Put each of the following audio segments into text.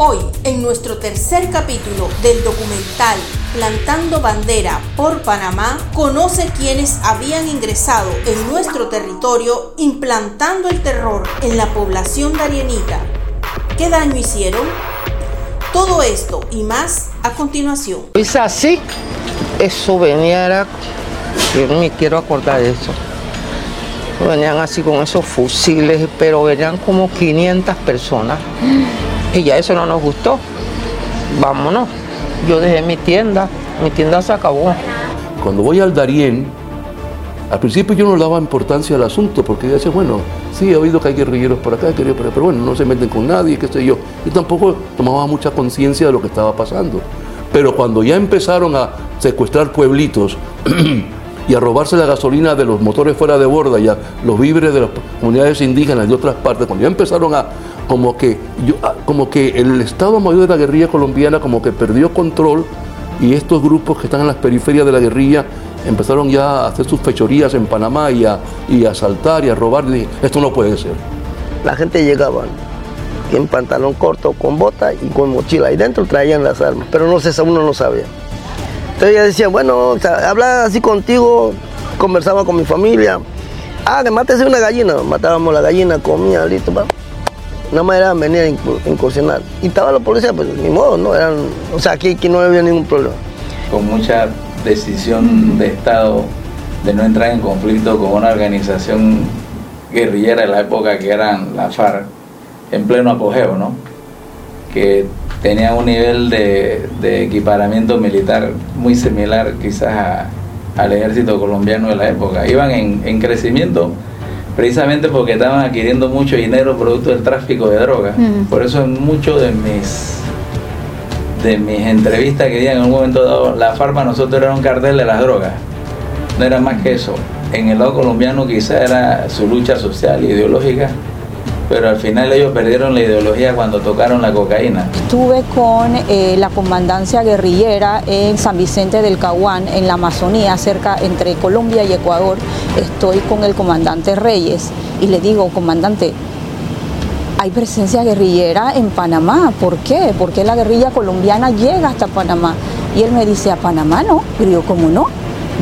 Hoy, en nuestro tercer capítulo del documental Plantando Bandera por Panamá, conoce quienes habían ingresado en nuestro territorio implantando el terror en la población darienita. ¿Qué daño hicieron? Todo esto y más a continuación. Es así, eso venía, yo me quiero acordar de eso. Venían así con esos fusiles, pero venían como 500 personas. Y ya eso no nos gustó. Vámonos. Yo dejé mi tienda, mi tienda se acabó. Cuando voy al Darién, al principio yo no daba importancia al asunto, porque yo decía, bueno, sí, he oído que hay guerrilleros por acá, pero, pero bueno, no se meten con nadie, qué sé yo. Y tampoco tomaba mucha conciencia de lo que estaba pasando. Pero cuando ya empezaron a secuestrar pueblitos y a robarse la gasolina de los motores fuera de borda y a los víveres de las comunidades indígenas de otras partes, cuando ya empezaron a como que, yo, como que el Estado Mayor de la guerrilla colombiana como que perdió control y estos grupos que están en las periferias de la guerrilla empezaron ya a hacer sus fechorías en Panamá y a, y asaltar y a robar. Y esto no puede ser. La gente llegaba en pantalón corto, con bota y con mochila. Y dentro traían las armas, pero no sé, uno no sabía. Entonces ella decía, bueno, hablaba así contigo, conversaba con mi familia. Ah, que mátese una gallina. Matábamos la gallina, comía, listo, va. Nada más era venir a incu- incursionar. Y estaba la policía, pues ni modo, ¿no? Eran, o sea, aquí, aquí no había ningún problema. con mucha decisión de Estado de no entrar en conflicto con una organización guerrillera de la época que eran la FARC, en pleno apogeo, ¿no? Que tenía un nivel de, de equiparamiento militar muy similar quizás a- al ejército colombiano de la época. Iban en, en crecimiento precisamente porque estaban adquiriendo mucho dinero producto del tráfico de drogas. Por eso en muchos de mis de mis entrevistas que di en un momento dado, la farma nosotros era un cartel de las drogas. No era más que eso. En el lado colombiano quizá era su lucha social e ideológica, pero al final ellos perdieron la ideología cuando tocaron la cocaína. Estuve con eh, la comandancia guerrillera en San Vicente del Caguán, en la Amazonía, cerca entre Colombia y Ecuador. Estoy con el comandante Reyes y le digo, comandante, hay presencia guerrillera en Panamá. ¿Por qué? ¿Por qué la guerrilla colombiana llega hasta Panamá? Y él me dice, a Panamá no. Y yo, ¿cómo no?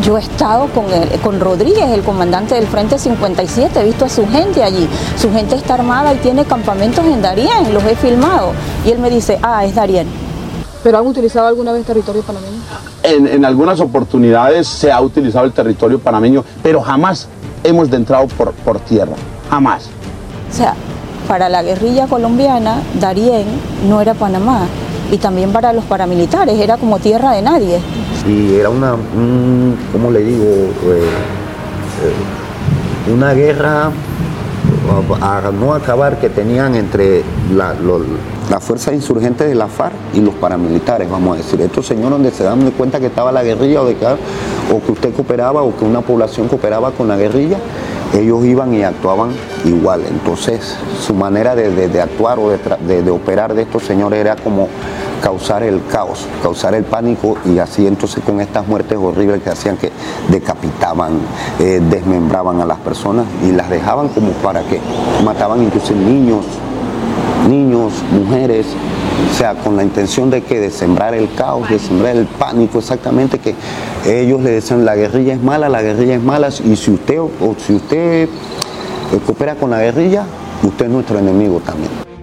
Yo he estado con, el- con Rodríguez, el comandante del Frente 57, he visto a su gente allí. Su gente está armada y tiene campamentos en Darién, los he filmado. Y él me dice, ah, es Darién. ¿Pero han utilizado alguna vez territorio panameño? En, en algunas oportunidades se ha utilizado el territorio panameño, pero jamás hemos de entrado por, por tierra, jamás. O sea, para la guerrilla colombiana, Darién no era Panamá. Y también para los paramilitares, era como tierra de nadie. y era una, un- ¿cómo le digo? Eh, eh, una guerra a, no acabar que tenían entre la, lo- la fuerza insurgente de la FARC y los paramilitares, vamos a decir. Estos señores donde se dan cuenta que estaba la guerrilla o, de que, o que usted cooperaba o que una población cooperaba con la guerrilla, ellos iban y actuaban igual. Entonces, su manera de, de- actuar o de- de operar de estos señores era como causar el caos, causar el pánico y así entonces con estas muertes horribles que hacían que decapitaban, eh, desmembraban a las personas y las dejaban como para que mataban incluso niños, niños, mujeres, o sea, con la intención de que de sembrar el caos, de sembrar el pánico, exactamente que ellos le decían la guerrilla es mala, la guerrilla es mala y si usted o si usted coopera con la guerrilla, usted es nuestro enemigo también.